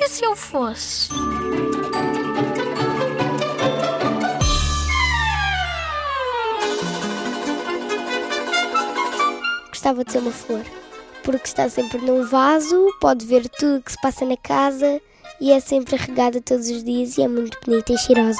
E se eu fosse? Gostava de ser uma flor, porque está sempre num vaso, pode ver tudo o que se passa na casa e é sempre regada todos os dias e é muito bonita e cheirosa.